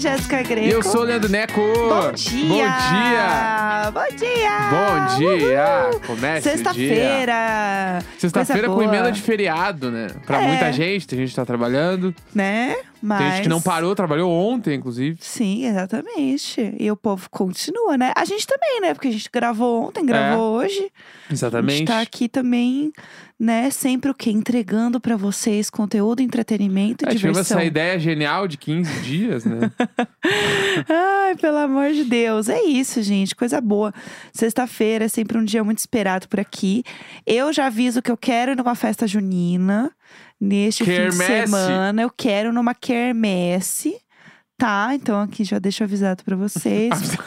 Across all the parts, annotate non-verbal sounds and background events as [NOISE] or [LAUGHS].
Jéssica Greco. E eu sou o Leandro Neco. Bom dia! Bom dia! Bom dia! Bom dia! Uhul! Comece. Sexta-feira! Sexta-feira com boa. emenda de feriado, né? Pra É. muita gente, tem gente tá trabalhando. Né? Mas... Tem gente que não parou, trabalhou ontem, inclusive. Sim, exatamente. E o povo continua, né? A gente também, né? Porque a gente gravou ontem, gravou hoje. A Exatamente. gente tá aqui também, né? Sempre o quê? Entregando pra vocês conteúdo, entretenimento e É, tivemos diversão. essa ideia genial de 15 [LAUGHS] dias, né? Ai, pelo amor de Deus. É isso, gente. Coisa boa. Sexta-feira é sempre um dia muito esperado por aqui. Eu já aviso que eu quero ir numa festa junina neste fim de semana. Eu quero numa quermesse. Tá, então aqui já deixo avisado pra vocês. [LAUGHS]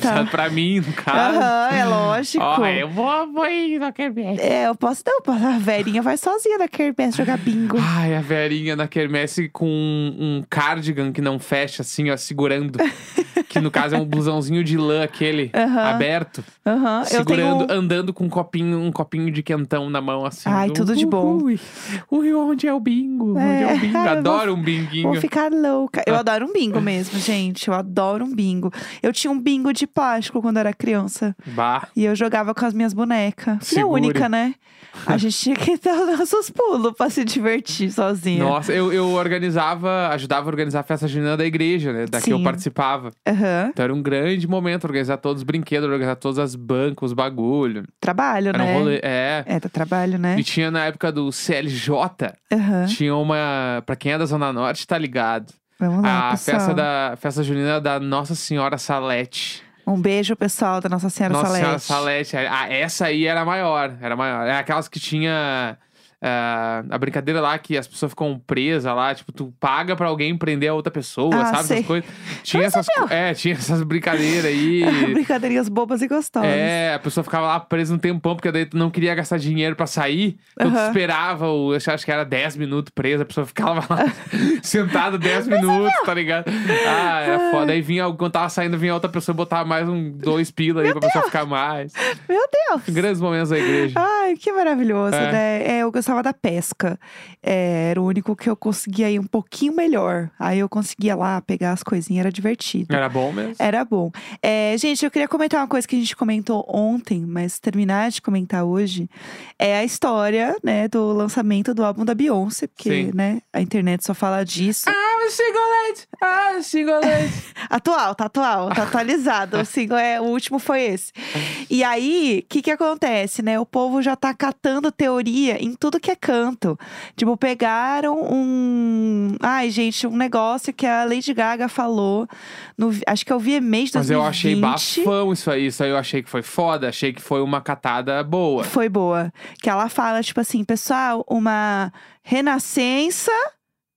Tá. pra mim, no caso. Aham, é lógico. Ó, eu vou, vou ir na quermesse. É, eu posso não, posso- a velhinha vai sozinha na quermesse jogar bingo. Ai, a Verinha na quermesse com um, um cardigan que não fecha, assim, ó, segurando. [LAUGHS] que no caso é um blusãozinho de lã, aquele, Aham. aberto. Aham, eu tenho. segurando, andando com um copinho, um copinho de quentão na mão, assim. Ai, tudo de bom. Ui, ui, onde é o bingo? Onde é É, o bingo? ai, [LAUGHS] eu Adoro vou- um binguinho. Vou ficar louca. Eu Ah. adoro um bingo mesmo, gente. Eu adoro um bingo. Eu tinha um bingo de plástico quando era criança. Bah. E eu jogava com as minhas bonecas. Filha única, né? A gente tinha que [LAUGHS] dar os nossos pulos pra se divertir sozinha. Nossa, eu, eu organizava, ajudava a organizar a festa junina da igreja, né? Da que eu participava. Aham. Então era um grande momento organizar todos os brinquedos, organizar todas as bancas, os bagulho. Trabalho, Era né? um rolê. É. É, tá trabalho, né? E tinha na época do CLJ, Aham. tinha uma. Pra quem é da Zona Norte, tá ligado? Vamos lá, a pessoal. festa da festa junina da Nossa Senhora Salete. Um beijo, pessoal, da Nossa Senhora Nossa Salete. Senhora Salete. Ah, essa aí era maior, era maior. É aquelas que tinha ah, a brincadeira lá que as pessoas ficam presas lá, tipo, tu paga pra alguém prender a outra pessoa, Ah, sabe? sei. [LAUGHS] Essas coisas. Tinha essas, é, tinha essas brincadeiras aí. [LAUGHS] Brincadeirinhas bobas e gostosas. É, a pessoa ficava lá presa um tempão, porque daí tu não queria gastar dinheiro pra sair. Então tu esperava, o, eu acho que era 10 minutos presa, a pessoa ficava lá [LAUGHS] sentada 10 minutos, tá ligado? Ah, era foda. Aí vinha, quando tava saindo, vinha outra pessoa botar mais um, dois pila aí pra pessoa ficar mais. Meu Deus! Grandes momentos da igreja. Ai, que maravilhoso, É. né? É, eu gostava da pesca. É, era o único que eu conseguia ir um pouquinho melhor. Aí eu conseguia lá pegar as coisinhas, era divertido. Era bom mesmo. Era bom. É, gente, eu queria comentar uma coisa que a gente comentou ontem, mas terminar de comentar hoje. É a história, né, do lançamento do álbum da Beyoncé, porque, Sim. né, a internet só fala disso. Ah, singolete! Ah, singolete! [LAUGHS] Atual, tá atual, tá atualizado. o single é, o último foi esse. E aí, o que que acontece, né? O povo já tá catando teoria em tudo que é canto. Tipo, pegaram um. Ai, gente, um negócio que a Lady Gaga falou. No, acho que é o VMA de 2020. Mas eu achei bafão isso aí. Isso aí eu achei que foi foda. Achei que foi uma catada boa. Foi boa. Que ela fala, tipo assim, pessoal, uma renascença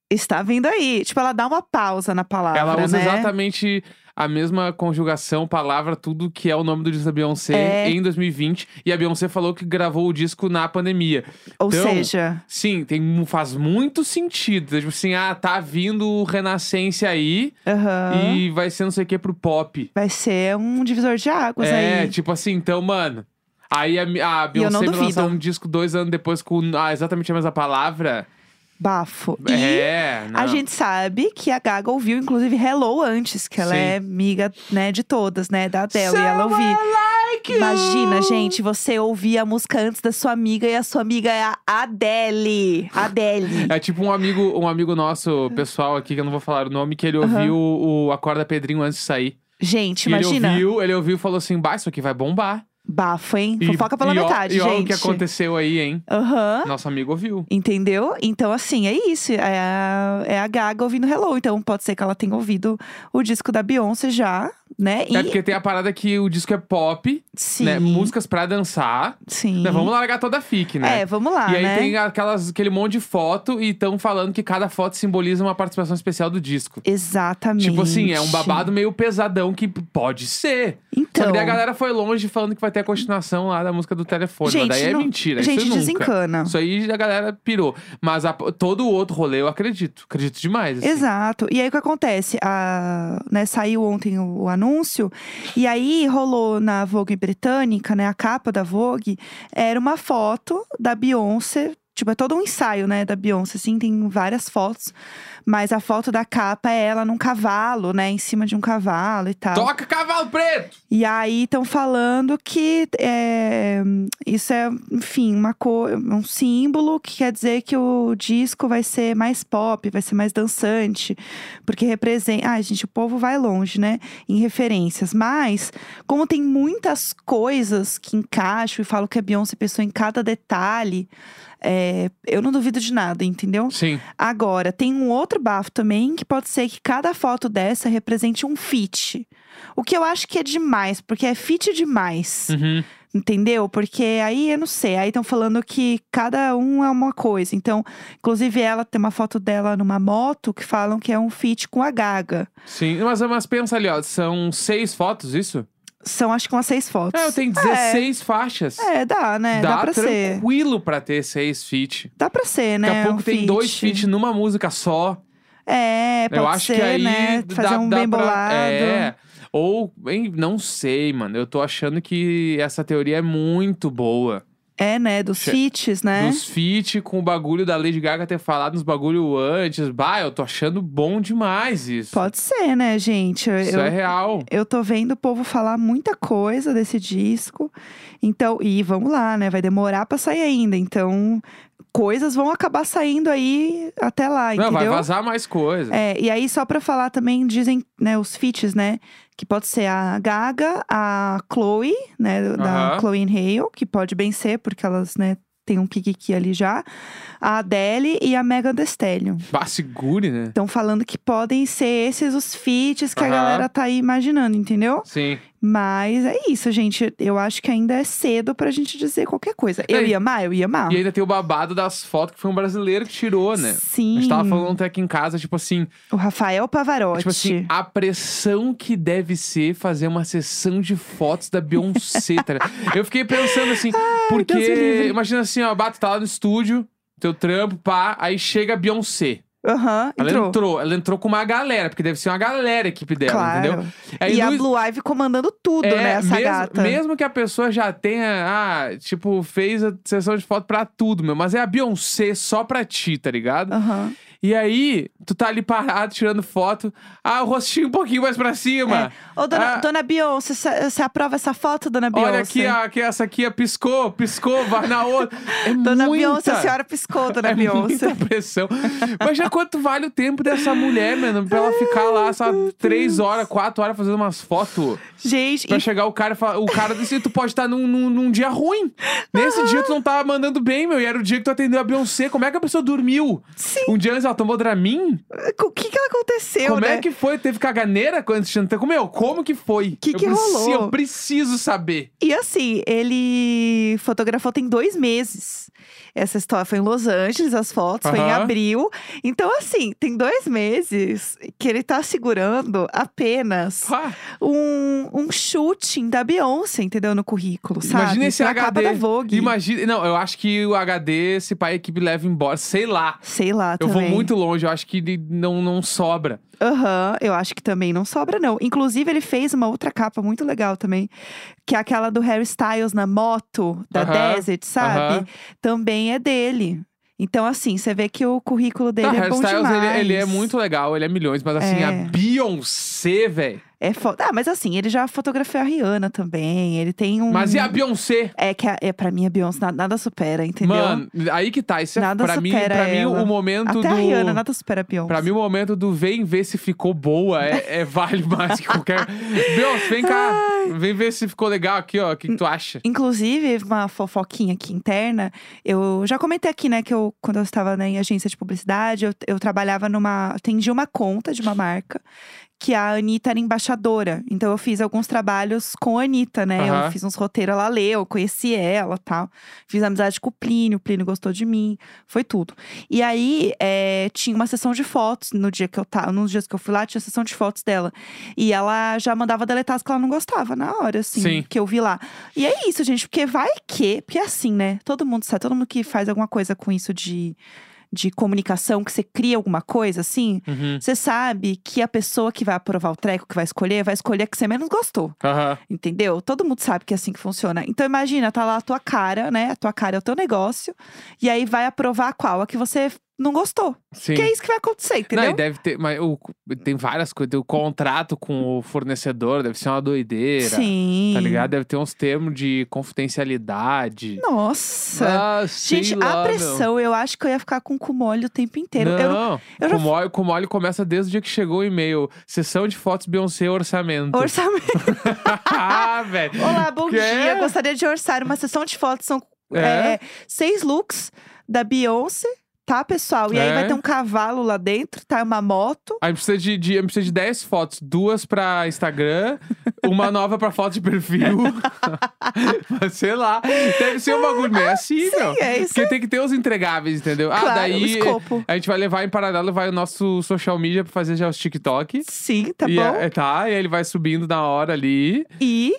está vindo aí. Tipo, ela dá uma pausa na palavra. Ela usa né? exatamente a mesma conjugação, palavra, tudo que é o nome do disco da Beyoncé É. em 2020. E a Beyoncé falou que gravou o disco na pandemia. Ou Então, seja, Sim, tem, faz muito sentido. Tipo assim, ah, tá vindo o Renascença aí aham, e vai ser não sei o que pro pop. vai ser um divisor de águas É, aí. tipo assim, então, mano. Aí a, a Beyoncé duvido. um disco dois anos depois com ah, exatamente a mesma palavra. Bafo. E é, não. a gente sabe que a Gaga ouviu, inclusive, Hello antes, que ela Sim. é amiga, né, de todas, né, da Adele. e ela ouviu. Someone like. Imagina, gente, você ouvir a música antes da sua amiga e a sua amiga é a Adele. Adele. É tipo um amigo, um amigo nosso, pessoal aqui, que eu não vou falar o nome, que ele ouviu o Acorda Pedrinho antes de sair. Gente, E imagina. ele ouviu, ele ouviu e falou assim: bah, isso aqui vai bombar. Bafo, hein? E- Fofoca pela e ó- metade, e olha gente. o que aconteceu aí, hein? Aham. Nosso amigo ouviu. Entendeu? Então, assim, é isso. É a, é a Gaga ouvindo Hello. Então, pode ser que ela tenha ouvido o disco da Beyoncé já, né? E, É porque tem a parada que o disco é pop, sim, né? Músicas pra dançar. sim. Né? Vamos largar toda a fic, né? É, vamos lá, E aí né? tem aquelas, aquele monte de foto e estão falando que cada foto simboliza uma participação especial do disco. Exatamente. Tipo assim, é um babado meio pesadão que pode ser. Só Então, que daí a galera foi longe falando que vai ter a continuação lá da música do telefone. Gente, mas daí é não- mentira. gente, isso desencana. Isso aí a galera pirou. Mas a- todo o outro rolê eu acredito. Acredito demais. assim. Exato. E aí o que acontece? A, né, saiu ontem o, o anúncio, e aí rolou na Vogue britânica, né? A capa da Vogue era uma foto da Beyoncé Tipo, é todo um ensaio, né, da Beyoncé, assim, tem várias fotos. Mas a foto da capa é ela num cavalo, né, em cima de um cavalo e tal. Toca cavalo preto! E aí estão falando que é, isso é, enfim, uma cor, um símbolo que quer dizer que o disco vai ser mais pop, vai ser mais dançante, porque representa. Ah, gente, o povo vai longe, né? Em referências. Mas, como tem muitas coisas que encaixam e falam que a Beyoncé pensou em cada detalhe. É, eu não duvido de nada, entendeu? Sim. Agora, tem um outro bafo também, que pode ser que cada foto dessa represente um fit. O que eu acho que é demais, porque é fit demais. Uhum. Entendeu? Porque aí eu não sei. Aí estão falando que cada um é uma coisa. Então, inclusive, ela tem uma foto dela numa moto que falam que é um fit com a Gaga. Sim, mas, mas pensa ali, ó, são seis fotos, isso? São acho que umas seis fotos. É, eu tenho 16 faixas. É, dá, né? Dá, Dá pra ser. tranquilo pra ter seis feat. Dá pra ser, né? Daqui a pouco um tem dois feat. feat numa música só. É, pode eu acho ser, que aí né? Fazer dá, um dá bem pra- bolado. É. Ou, hein, não sei, mano. Eu tô achando que essa teoria é muito boa. É, né? Dos Che- feats, né? Dos feat com o bagulho da Lady Gaga ter falado nos bagulho antes. Bah, eu tô achando bom demais isso. Pode ser, né, gente? Eu, Isso eu- é real. eu tô vendo o povo falar muita coisa desse disco. Então, e vamos lá, né? Vai demorar pra sair ainda. Então, coisas vão acabar saindo aí até lá, Não, entendeu? vai vazar mais coisa. É, e aí, só pra falar também, dizem, né, os feats, né? Que pode ser a Gaga, a Chloe, né? Da. Chloe Hale, que pode bem ser, porque elas, né, têm um kikiki ali já. A Adele e a Megan Thee Stallion. Bah, segure, né? Estão falando que podem ser esses os feats que a galera tá aí imaginando, entendeu? Sim. Mas é isso, gente. Eu acho que ainda é cedo pra gente dizer qualquer coisa. Eu É, ia amar, eu ia amar. E ainda tem o babado das fotos que foi um brasileiro que tirou, né? Sim. A gente tava falando até aqui em casa, tipo assim, O Rafael Pavarotti. tipo assim, a pressão que deve ser fazer uma sessão de fotos da Beyoncé, tá? Eu fiquei pensando assim, me porque imagina assim, ó, Bato tá lá no estúdio, teu trampo, pá, aí chega a Beyoncé. Aham, Ela entrou. entrou, ela entrou com uma galera, porque deve ser uma galera a equipe dela, Claro. entendeu? Aí e a Blue Ivy comandando tudo, é, né? Essa mesmo, gata. mesmo que a pessoa já tenha, ah, tipo, fez a sessão de foto pra tudo, meu, mas é a Beyoncé só pra ti, tá ligado? Aham. E aí, tu tá ali parado, tirando foto, ah, o rostinho um pouquinho mais pra cima. É. Ô, dona, Ah. dona Beyoncé, você aprova essa foto, dona Beyoncé? Olha aqui, a, que essa aqui, piscou, piscou, vai na outra. É Dona muita, Beyoncé, a senhora piscou, dona é Beyoncé. muita pressão. Mas já quanto vale o tempo dessa mulher, mano? Pra ela ficar lá, sabe, três horas, quatro horas fazendo umas fotos. Gente, Pra e- chegar o cara e falar, o cara disse, tu pode estar num, num, num dia ruim. Nesse dia tu não tava mandando bem, meu. E era o dia que tu atendeu a Beyoncé. Como é que a pessoa dormiu? sim, Um dia antes ela tomou Dramin? o que que aconteceu, Como né? é que foi? Teve caganeira antes de jantar? Meu, como que foi? Que eu que preciso, rolou? Eu preciso saber. E assim, ele fotografou tem dois meses. Essa história foi em Los Angeles, as fotos, foi em abril. Então, assim, tem dois meses que ele tá segurando apenas um, um shooting da Beyoncé, entendeu? No currículo, sabe? Imagina esse Pra HD. capa da Vogue. Imagina. Não, eu acho que o HD, se pai a equipe leva embora, sei lá. Sei lá Eu também. vou muito longe, eu acho que não, não sobra. Aham, eu acho que também não sobra, não. Inclusive, ele fez uma outra capa muito legal também, que é aquela do Harry Styles na moto da Aham, Desert, sabe? aham. Também é dele. Então, assim, você vê que o currículo dele Tá, é bom Hairstyles, demais. ele, ele é muito legal, ele é milhões, mas assim, É. a Beyoncé, velho. É foda. Ah, mas assim, ele já fotografou a Rihanna também. Ele tem um. Mas e a Beyoncé? É que a, é, pra mim a Beyoncé nada, nada supera, entendeu? Mano, aí que tá. Isso é Nada pra mim, pra mim ela. o momento Até do. a Rihanna, nada supera a Beyoncé. Pra mim, o momento do vem ver se ficou boa é, é vale [LAUGHS] mais que qualquer. Beyoncé, vem cá. Vem ver se ficou legal aqui, ó. O que, que tu acha? Inclusive, uma fofoquinha aqui interna, eu já comentei aqui, né, que eu, quando eu estava né, em agência de publicidade, eu, eu trabalhava numa. atendi uma conta de uma marca que a Anitta era embaixadora. Então eu fiz alguns trabalhos com a Anitta, né? Aham. Eu fiz uns roteiros, ela leu, eu conheci ela tal. Fiz amizade com o Plínio, o Plínio gostou de mim, foi tudo. E aí é, tinha uma sessão de fotos no dia que eu tava, nos dias que eu fui lá, tinha sessão de fotos dela. E ela já mandava deletar as que ela não gostava na hora, assim, Sim. que eu vi lá. E é isso, gente, porque vai que, porque é assim, né? Todo mundo sabe, todo mundo que faz alguma coisa com isso de de comunicação, que você cria alguma coisa assim, Uhum. você sabe que a pessoa que vai aprovar o treco, que vai escolher, vai escolher a que você menos gostou. Aham. Entendeu? Todo mundo sabe que é assim que funciona. Então imagina, tá lá a tua cara, né? A tua cara é o teu negócio. E aí vai aprovar qual? A que você não gostou. Sim. Que é isso que vai acontecer, Não, entendeu? e deve ter, mas o, tem várias coisas. Tem o contrato com o fornecedor, deve ser uma doideira. Sim. Tá ligado? Deve ter uns termos de confidencialidade. Nossa. Ah, Gente, lá, a pressão, eu acho que eu ia ficar com cu mole o tempo inteiro. Não, Eu não- eu já- começa desde o dia que chegou o e-mail. Sessão de fotos Beyoncé orçamento. Orçamento. [LAUGHS] ah, velho. Olá, bom Que? dia. Gostaria de orçar uma sessão de fotos. São É? é, seis looks da Beyoncé, tá, pessoal? E aí É? vai ter um cavalo lá dentro, tá? Uma moto. Aí precisa de, de, precisa de 10 fotos, duas pra Instagram, [LAUGHS] uma nova pra foto de perfil. [LAUGHS] Sei lá. Deve ser um bagulho meio assim, meu. é isso Porque tem que ter os entregáveis, entendeu? ah, Claro, daí o escopo. a gente vai levar em paralelo, vai o nosso social media pra fazer já os TikTok. Sim, tá e bom? é- tá, e aí ele vai subindo na hora ali. E,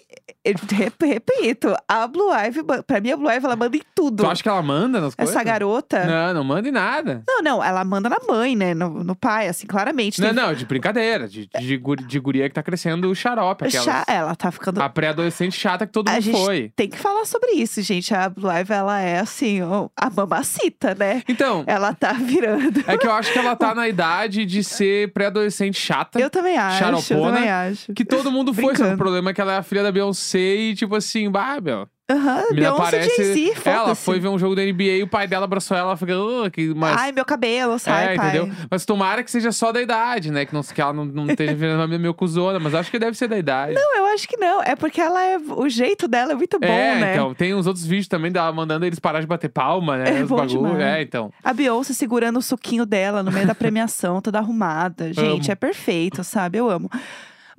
eu rep- repito, a Blue Ivy, pra mim, a Blue Ivy, ela manda em tudo. Tu acha que ela manda nas coisas? Essa garota. Não, não manda em nada. Não, não, ela manda na mãe, né? No, no pai, assim, claramente. Não, Tem- não, de brincadeira. De, de, de guria que tá crescendo o xarope. Aquelas, Chá- ela tá ficando. A pré-adolescente chata que todo A mundo gente foi. tem que falar sobre isso, gente. A Blue Ivy, ela é assim, a mamacita, né? Então, Ela tá virando. é que eu acho que ela tá [LAUGHS] na idade de ser pré-adolescente chata. Eu também acho. Eu Xaropona, também acho. Que todo mundo foi, só o problema é que ela é a filha da Beyoncé e, tipo assim, bah, meu. Aham, a menina Beyoncé parece. Jay-Z, ela foi ver um jogo da NBA e o pai dela abraçou ela e falou, "Ah, que mas Ai, meu cabelo, sai, é, pai. entendeu? Mas tomara que seja só da idade, né? Que, não, que ela não, não esteja [LAUGHS] virando uma meio cuzona, mas acho que deve ser da idade. Não, eu acho que não. É porque ela é. O jeito dela é muito bom, é, né? então, tem uns outros vídeos também dela mandando eles parar de bater palma, né? É os bagulho. demais. É, então. A Beyoncé segurando o suquinho dela no meio da premiação, toda arrumada. [LAUGHS] Gente, Amo. é perfeito, sabe? Eu amo.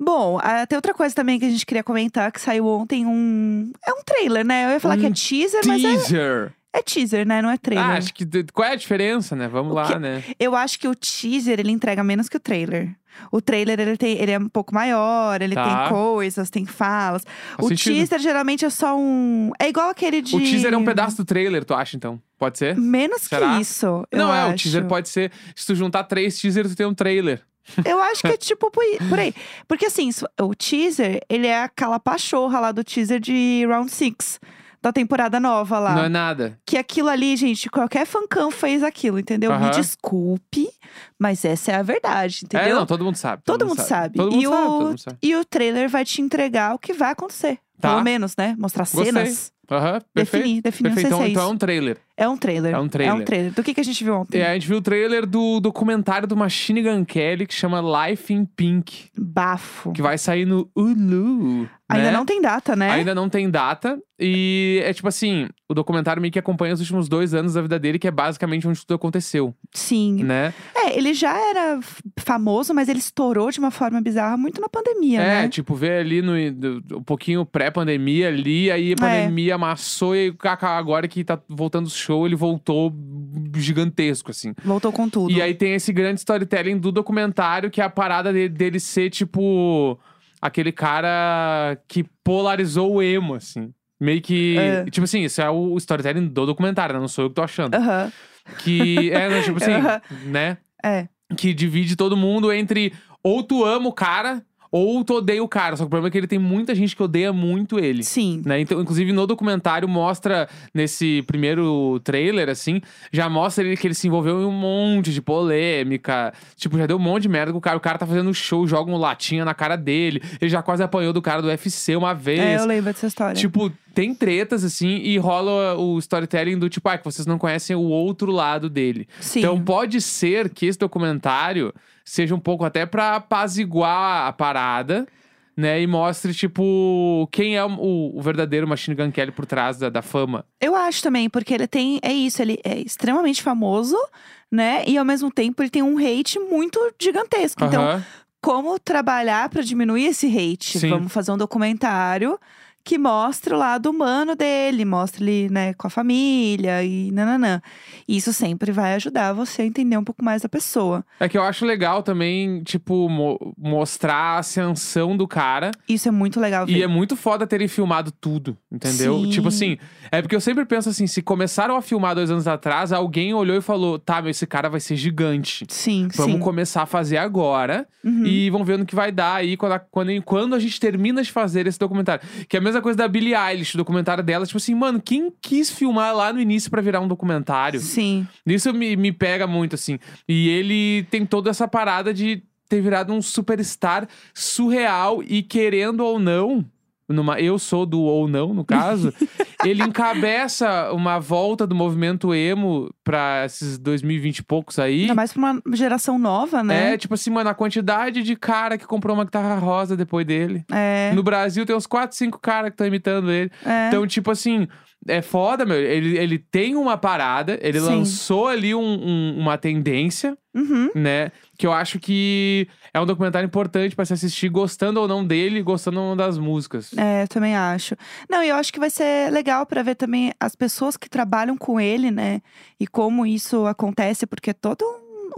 Bom, tem outra coisa também que a gente queria comentar, que saiu ontem um... É um trailer, né? Eu ia falar que é Um teaser, mas é, Teaser. é teaser, né? Não é trailer. Ah, acho que. Qual é a diferença, né? Vamos O lá, que- né? Eu acho que o teaser, ele entrega menos que o trailer. O trailer, ele, tem, ele é um pouco maior, ele Tá. tem coisas, tem falas. Faz o sentido. teaser, geralmente, é só um... É igual aquele de... O teaser é um pedaço do trailer, tu acha, então? Pode ser? Menos Será? que isso, Não, é, acho. o teaser pode ser. Se tu juntar três teasers, tu tem um trailer. Eu acho que é tipo por aí. por aí. Porque assim, o teaser, ele é aquela pachorra lá do teaser de Round Six Da temporada nova lá. Não é nada. Que aquilo ali, gente, qualquer fancão fez aquilo, entendeu? Me Aham. desculpe, mas essa é a verdade, É, entendeu? não, todo mundo sabe. Todo mundo sabe. Todo mundo E sabe, o- todo mundo sabe. E o trailer vai te entregar o que vai acontecer. Tá. Pelo menos, né? Mostrar Gostei. cenas. Aham, perfeito. Definir, definir, Perfeito. não sei Então, se é então é isso. um trailer. É um trailer. É um trailer. É um trailer. Do que, que a gente viu ontem? É, a gente viu o trailer do documentário do Machine Gun Kelly que chama Life in Pink, Bafo. que vai sair no Hulu. Ainda né? não tem data, né? Ainda não tem data. E é tipo assim, o documentário meio que acompanha os últimos dois anos da vida dele, que é basicamente onde tudo aconteceu, Sim. né? É, ele já era famoso, mas ele estourou de uma forma bizarra muito na pandemia, É, né? tipo, ver ali no um pouquinho pré-pandemia ali, aí a É. pandemia amassou e agora que tá voltando o show, ele voltou gigantesco, assim. Voltou com tudo. E aí tem esse grande storytelling do documentário, que é a parada de- dele ser, tipo, aquele cara que polarizou o emo, assim. Meio que. É. Tipo assim, isso é o storytelling do documentário, né? Não sou eu que tô achando. Aham. Que é, né, tipo [LAUGHS] assim, né? É. Que divide todo mundo entre ou tu ama o cara, ou tu odeia o cara. Só que o problema é que ele tem muita gente que odeia muito ele. Sim. Né? Então, inclusive, no documentário mostra, nesse primeiro trailer, assim, já mostra ele que ele se envolveu em um monte de polêmica. Tipo, já deu um monte de merda com o cara. O cara tá fazendo show, joga um latinha na cara dele. Ele já quase apanhou do cara do UFC uma vez. É, eu lembro dessa história. Tipo, tem tretas, assim, e rola o storytelling do tipo, ah, que vocês não conhecem o outro lado dele. Sim. Então pode ser que esse documentário seja um pouco até pra apaziguar a parada, né? E mostre, tipo, quem é o, o verdadeiro Machine Gun Kelly por trás da, da fama. Eu acho também, porque ele tem. É isso, ele é extremamente famoso, né? E ao mesmo tempo ele tem um hate muito gigantesco. Então, Aham. como trabalhar pra diminuir esse hate? Sim. Vamos fazer um documentário que mostre o lado humano dele, mostre ele, né, com a família e nananã. Isso sempre vai ajudar você a entender um pouco mais da pessoa. É que eu acho legal também, tipo, mo- mostrar a ascensão do cara. Isso é muito legal ver. E é muito foda terem filmado tudo, entendeu? Sim. Tipo assim, é porque eu sempre penso assim: se começaram a filmar dois anos atrás, alguém olhou e falou: tá, meu, esse cara vai ser gigante. Sim, Vamos sim. começar a fazer agora Uhum. e vamos ver no que vai dar aí quando a, quando, quando a gente termina de fazer esse documentário. Que é a mesma coisa da Billie Eilish, o documentário dela. Tipo assim, mano, quem quis filmar lá no início pra virar um documentário? Sim. Isso me, me pega muito, assim. E ele tem toda essa parada de ter virado um superstar surreal e querendo ou não. Numa, eu sou do ou não, no caso. [LAUGHS] ele encabeça uma volta do movimento emo pra esses 2020 e poucos aí. Ainda mais pra uma geração nova, né? É, tipo assim, mano, a quantidade de cara que comprou uma guitarra rosa depois dele. É. No Brasil tem uns 4, 5 caras que estão imitando ele. é. Então, tipo assim, é foda, meu. Ele, ele tem uma parada, ele Sim. lançou ali um- um- uma tendência, Uhum. né? Que eu acho que é um documentário importante pra se assistir, gostando ou não dele, gostando ou não das músicas. É, eu também acho. Não, e eu acho que vai ser legal pra ver também as pessoas que trabalham com ele, né? E como isso acontece, porque é todo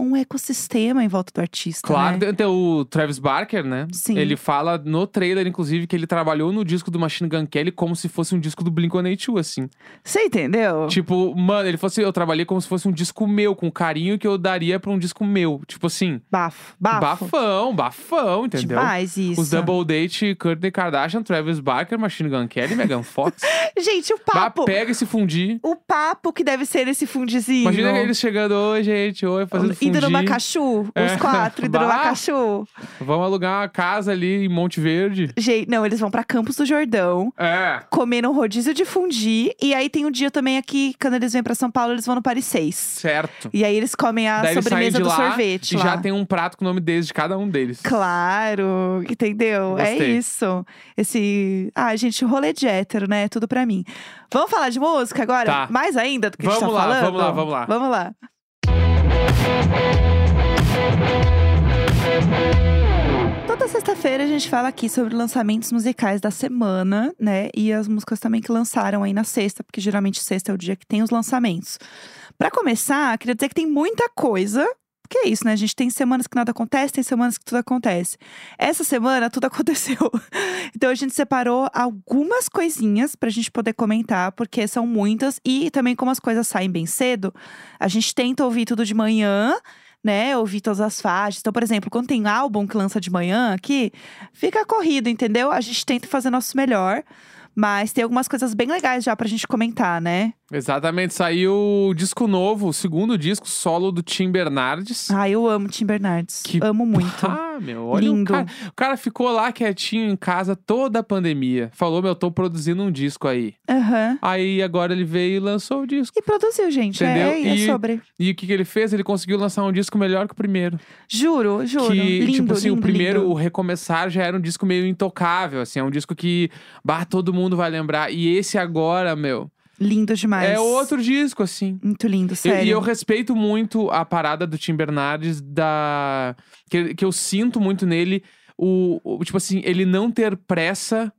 um, ecossistema em volta do artista. Claro, né? tem, tem o Travis Barker, né? Sim. Ele fala no trailer, inclusive, que ele trabalhou no disco do Machine Gun Kelly como se fosse um disco do Blink-182, assim. Você entendeu? Tipo, mano, ele falou assim, eu trabalhei como se fosse um disco meu, com o carinho que eu daria pra um disco meu. Tipo assim, Bafo. Bafo. bafão, bafão, entendeu? Demais isso. Os Double Date, Kourtney Kardashian, Travis Barker, Machine Gun Kelly, Megan Fox. [LAUGHS] Gente, o Bah, papo. pega esse fundir. O papo que deve ser esse fundizinho. Imagina eles chegando, oi, gente, oi, fazendo fundir. Indo no Macachu, os É. quatro indo [LAUGHS] no Bah. Macachu. Vamos alugar uma casa ali em Monte Verde. Gente, não, eles vão pra Campos do Jordão. É. Comer um rodízio de fundir. E aí tem um dia também aqui, quando eles vêm pra São Paulo, eles vão no Paris 6. Certo. E aí eles comem a Daí sobremesa do lá sorvete e lá. já tem um prato com o nome deles, de cada um deles. Claro, entendeu? É Gostei. isso. Esse. Ah, gente, rolê de hétero, né? Tudo pra mim. Vamos falar de música agora? Tá. Mais ainda do que a gente Vamos tá lá, falando? vamos lá, vamos lá. Vamos lá. Toda sexta-feira a gente fala aqui sobre lançamentos musicais da semana, né? E as músicas também que lançaram aí na sexta, porque geralmente sexta é o dia que tem os lançamentos. Pra começar, queria dizer que tem muita coisa. Que é isso, né? A gente tem semanas que nada acontece, tem semanas que tudo acontece. Essa semana tudo [LAUGHS] aconteceu. Então a gente separou algumas coisinhas pra gente poder comentar, porque são muitas. E também, como as coisas saem bem cedo, a gente tenta ouvir tudo de manhã, né? Ouvir todas as faixas. Então, por exemplo, quando tem álbum que lança de manhã aqui, fica corrido, entendeu? A gente tenta fazer nosso melhor. Mas tem algumas coisas bem legais já pra gente comentar, né? Exatamente, saiu o disco novo, o segundo disco solo do Tim Bernardes. Ah, eu amo Tim Bernardes. Que Amo muito. [LAUGHS] Meu, olha Lindo. o cara. O cara ficou lá quietinho em casa toda a pandemia. Falou, meu, tô produzindo um disco aí. Aham. Aí agora ele veio e lançou o disco. E produziu, gente. Entendeu? É, é E- sobre. E o que, que ele fez? Ele conseguiu lançar um disco melhor que o primeiro. Juro, juro. que, lindo, tipo assim, lindo, o primeiro, lindo. o Recomeçar, já era um disco meio intocável, assim. É um disco que, bah, todo mundo vai lembrar. E esse agora, meu, Lindo demais. é outro disco, assim. Muito lindo, Eu- sério. e eu respeito muito a parada do Tim Bernardes, da... Que, que eu sinto muito nele, o, o- tipo assim, ele não ter pressa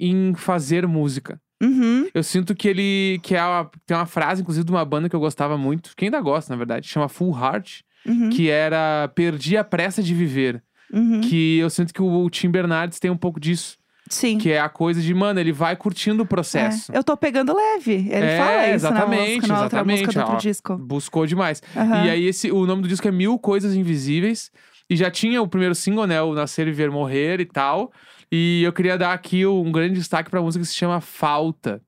em fazer música. Uhum. Eu sinto que ele. que é uma, tem uma frase, inclusive, de uma banda que eu gostava muito, que ainda gosta, na verdade, chama Full Heart, Uhum. que era Perdi a pressa de viver. uhum. Que eu sinto que o Tim Bernardes tem um pouco disso. Sim. Que é a coisa de, mano, ele vai curtindo o processo. É, Eu tô pegando leve. Ele É, fala isso exatamente, na música, na outra música do exatamente, outro ó. disco. Buscou demais. Aham. E aí, esse, o nome do disco é Mil Coisas Invisíveis. E já tinha o primeiro single, né? O Nascer, Viver, Morrer e tal. E eu queria dar aqui um grande destaque pra música que se chama Falta.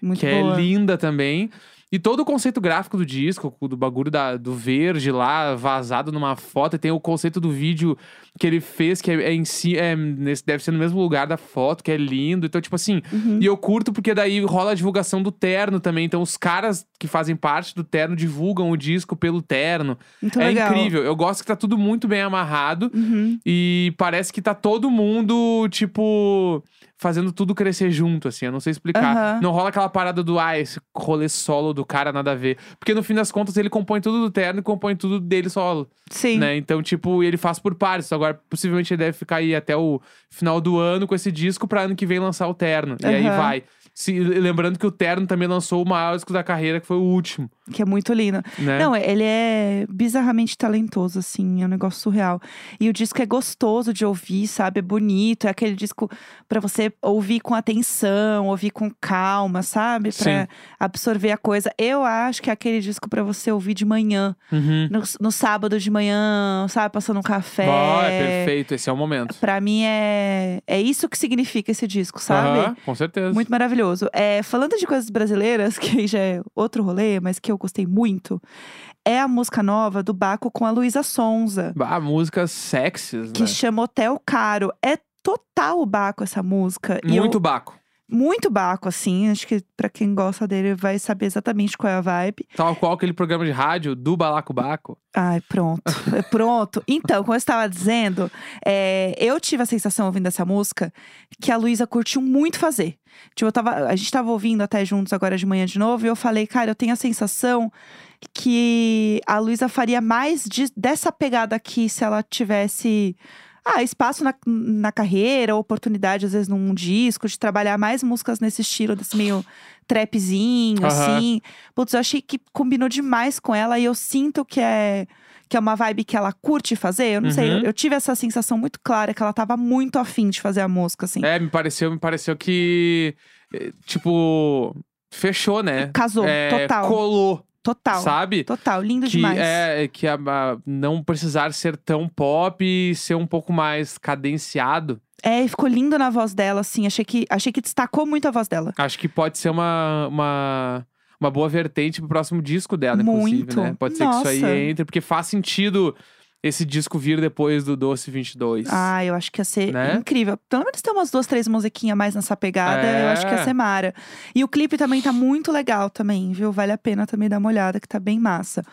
Muito que boa. é linda também. E todo o conceito gráfico do disco, do bagulho da, do verde lá, vazado numa foto. E tem o conceito do vídeo que ele fez, que é, é em si, é, nesse, deve ser no mesmo lugar da foto, que é lindo. Então, tipo assim, Uhum. e eu curto porque daí rola a divulgação do terno também. Então, os caras que fazem parte do terno divulgam o disco pelo terno. Muito é legal. incrível. Eu gosto que tá tudo muito bem amarrado. Uhum. E parece que tá todo mundo, tipo, fazendo tudo crescer junto, assim. Eu não sei explicar. Aham. Não rola aquela parada do, ah, esse rolê solo do cara nada a ver. Porque no fim das contas ele compõe tudo do terno e compõe tudo dele solo, Sim. né? Então, tipo, ele faz por partes. Agora, possivelmente ele deve ficar aí até o final do ano com esse disco pra ano que vem lançar o terno. E aí vai. Se- lembrando que o terno também lançou o maior disco da carreira, que foi o último, Que é muito lindo. né? Não, ele é bizarramente talentoso, assim, é um negócio surreal. E o disco é gostoso de ouvir, sabe? É bonito, é aquele disco pra você ouvir com atenção, ouvir com calma, sabe? Pra Sim. absorver a coisa. Eu acho que é aquele disco pra você ouvir de manhã, Uhum. no, no sábado de manhã, sabe? Passando um café. Ó, é perfeito, esse é o momento. Pra mim é, é isso que significa esse disco, sabe? Aham, com certeza. Muito maravilhoso. É, falando de coisas brasileiras, [LAUGHS] que já é outro rolê, mas que eu gostei muito, é a música nova do Baco com a Luísa Sonza, Ah, músicas sexys, que né? chama Hotel Caro. É total o Baco essa música. E eu- Muito baco. Muito Baco, assim. Acho que pra quem gosta dele vai saber exatamente qual é a vibe. Tal qual aquele programa de rádio do Balacobaco. Ai, pronto. [LAUGHS] É pronto. Então, como eu estava dizendo, é, eu tive a sensação ouvindo essa música que a Luísa curtiu muito fazer. Tipo, eu tava, a gente tava ouvindo até juntos agora de manhã de novo, e eu falei, cara, eu tenho a sensação que a Luísa faria mais de- dessa pegada aqui se ela tivesse. Ah, espaço na, na carreira, oportunidade, às vezes, num disco, de trabalhar mais músicas nesse estilo, desse meio trapzinho, Aham. assim. Putz, eu achei que combinou demais com ela e eu sinto que é que é uma vibe que ela curte fazer. Eu não sei, eu, Uhum. eu tive essa sensação muito clara que ela tava muito afim de fazer a música, assim. É, me pareceu, me pareceu que. eh, Tipo. Fechou, né? Casou, É, total. Colou, Total. sabe? Total, lindo que demais. é que a, a- não precisar ser tão pop e ser um pouco mais cadenciado. É, e ficou lindo na voz dela, assim. Achei que, achei que destacou muito a voz dela. Acho que pode ser uma, uma, uma boa vertente pro próximo disco dela, Muito. inclusive, né? Pode ser que isso Nossa. aí entre, porque faz sentido esse disco vir depois do Doce 22. Ah, eu acho que ia ser Né? incrível. Pelo menos ter umas duas, três musiquinhas mais nessa pegada, eu acho que ia É. ser mara. E o clipe também tá muito legal também, viu? Vale a pena também dar uma olhada, que tá bem massa.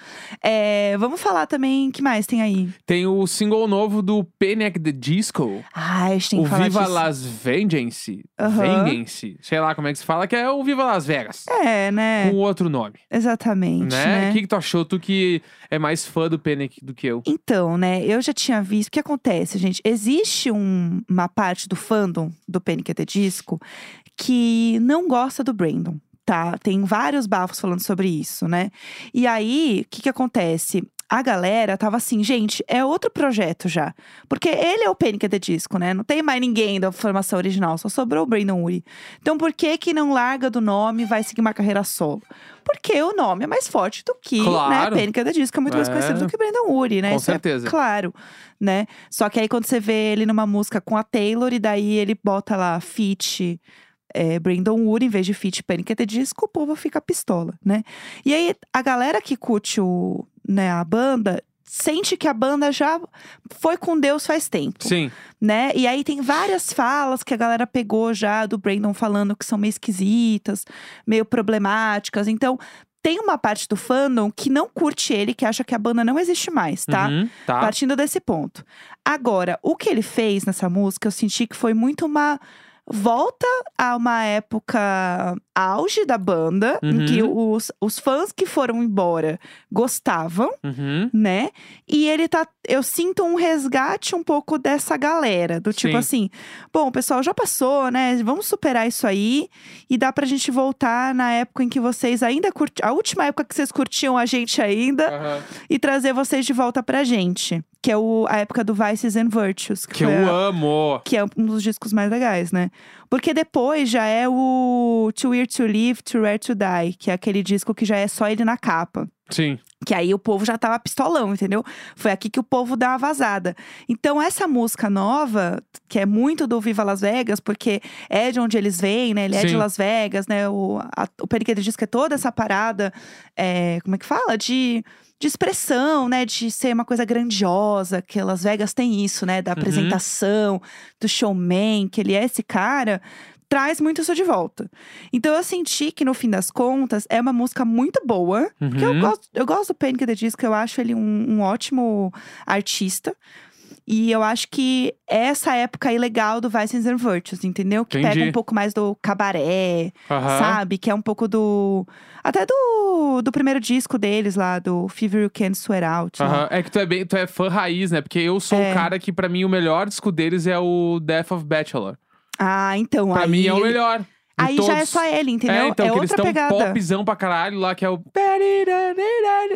É, vamos falar também, que mais tem aí? Tem o single novo do Panic! The Disco. Ah, a gente tem o que falar Viva disso. Las Vengeance. Aham. Vengeance. Sei lá como é que se fala, que é o Viva Las Vegas. É, né? Com outro nome. Exatamente, né? né? O que, que tu achou? Tu que é mais fã do Panic do que eu. Então, né, eu já tinha visto. O que acontece, gente? Existe um- uma parte do fandom do Panic! At Disco que não gosta do Brandon, tá? Tem vários bafos falando sobre isso, né? E aí, o que que acontece? A galera tava assim, gente, é outro projeto já. Porque ele é o Panic! At The Disco, né? Não tem mais ninguém da formação original, só sobrou o Brandon Urie. Então, por que que não larga do nome e vai seguir uma carreira solo? Porque o nome é mais forte do que, Claro. né? Panic! At The Disco é muito mais É. conhecido do que Brandon Urie, né? Com Isso é certeza. claro, né? Só que aí quando você vê ele numa música com a Taylor e daí ele bota lá feat é, Brandon Wood em vez de feat Panic! At The Disco, o povo fica pistola, né? E aí a galera que curte o, né, a banda sente que a banda já foi com Deus faz tempo Sim. né? E aí tem várias falas que a galera pegou já do Brandon falando que são meio esquisitas, meio problemáticas. Então, tem uma parte do fandom que não curte ele, que acha que a banda não existe mais, tá? Uhum, tá. Partindo desse ponto. Agora, o que ele fez nessa música, eu senti que foi muito uma volta a uma época auge da banda, em que os, os fãs que foram embora gostavam Uhum. né? E ele tá. Eu sinto um resgate um pouco dessa galera. Do tipo Sim. assim: bom, o pessoal já passou, né? Vamos superar isso aí. E dá pra gente voltar na época em que vocês ainda curtiam. A última época que vocês curtiam a gente ainda. Aham. E trazer vocês de volta pra gente. Que é o, a época do Vices and Virtues. Que foi eu a- amo. que é um dos discos mais legais, né? Porque depois já é o Too Weird to Live, Too Rare to Die, que é aquele disco que já é só ele na capa. Sim. Que aí o povo já tava pistolão, entendeu? Foi aqui que o povo dá uma vazada. Então, essa música nova, que é muito do Viva Las Vegas, porque é de onde eles vêm, né? Ele é de Sim. Las Vegas, né? O, a, o Periquete diz que é toda essa parada, é, como é que fala? De, de expressão, né? De ser uma coisa grandiosa, que Las Vegas tem isso, né? Da apresentação, do showman, que ele é esse cara. Traz muito isso de volta. Então eu senti que, no fim das contas, é uma música muito boa. Porque eu Uhum. gosto, eu gosto do Panic! The Disco, eu acho ele um, um ótimo artista. E eu acho que essa época aí legal do Vices and Virtues, entendeu? Que Entendi. pega um pouco mais do cabaré, Aham. sabe? Que é um pouco do. Até do, do primeiro disco deles lá, do Fever You Can't Sweat Out. lá. Aham. É que tu é bem, tu é fã raiz, né? Porque eu sou É. o cara que, pra mim, o melhor disco deles é o Death of Bachelor. Ah, então. Pra aí mim é o melhor. Aí já é todos. só ele, entendeu? É, então, é que eles outra estão popzão pra caralho lá, que é o.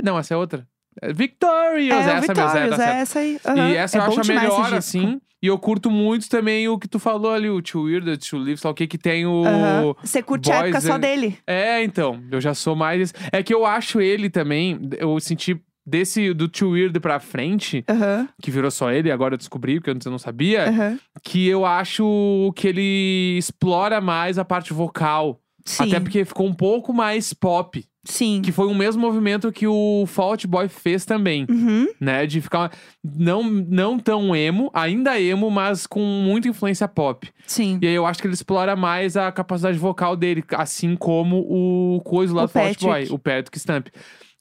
Não, essa é outra. É Victorious, É, o essa mesmo, é, Victorious, tá é essa aí. aham. E essa é eu acho a melhor, assim. E eu curto muito também o que tu falou ali, o Too Weird, Too Live, o que, que tem o. Aham. Você curte a Boys época só and- dele. É, então, eu já sou mais. É que eu acho ele também, eu senti desse do Too Weird pra frente, Aham, que virou só ele, agora eu descobri, porque antes eu não sabia, aham. que eu acho que ele explora mais a parte vocal. Sim, Até porque ficou um pouco mais pop. sim. Que foi o mesmo movimento que o Fault Boy fez também. Uhum, Né, de ficar não, não tão emo, ainda emo, mas com muita influência pop. sim. E aí eu acho que ele explora mais a capacidade vocal dele, assim como o coisa lá O do Fall Out Boy, Patrick. o Patrick Stamp.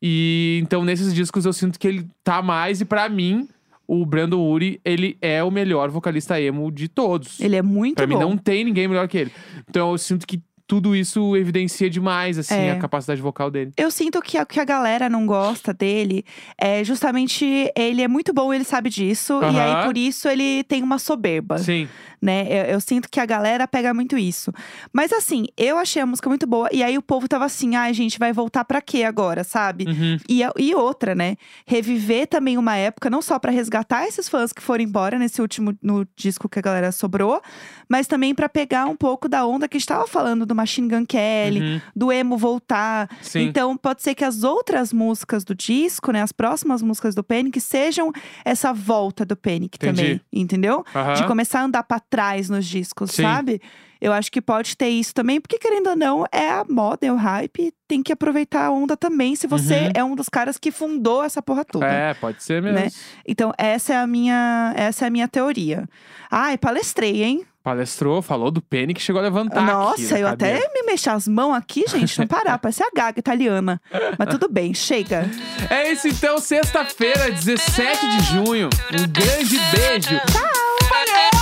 E então nesses discos eu sinto que ele tá mais, e pra mim, o Brandon Urie, ele é o melhor vocalista emo de todos. Ele é muito Pra bom. mim não tem ninguém melhor que ele. Então eu sinto que tudo isso evidencia demais, assim, É. a capacidade vocal dele. Eu sinto que o que a galera não gosta dele é justamente ele é muito bom, ele sabe disso, e aí por isso ele tem uma soberba, Sim. né? Eu, eu sinto que a galera pega muito isso. Mas assim, eu achei a música muito boa, e aí o povo tava assim, ai gente, vai voltar pra quê agora, sabe? Uhum. E, e outra, né? Reviver também uma época, não só pra resgatar esses fãs que foram embora nesse último no disco que a galera sobrou, mas também pra pegar um pouco da onda que a gente tava falando do Machine Gun Kelly, Uhum. do emo voltar. Sim. Então, pode ser que as outras músicas do disco, né, as próximas músicas do Panic, sejam essa volta do Panic Entendi. também, entendeu? Aham. De começar a andar pra trás nos discos, Sim. sabe? Eu acho que pode ter isso também, porque querendo ou não, é a moda, é o hype, tem que aproveitar a onda também, se você Uhum. é um dos caras que fundou essa porra toda. É, pode ser mesmo. Né? Então, essa é a minha, essa é a minha teoria. Ai, palestrei, hein? Palestrou, falou do Penny que chegou a levantar. aqui Nossa, na eu até me mexer as mãos aqui, gente, não parar, [LAUGHS] parece a gaga italiana. Mas tudo bem, chega. É isso então, sexta-feira, 17 de junho. Um grande beijo. Tchau!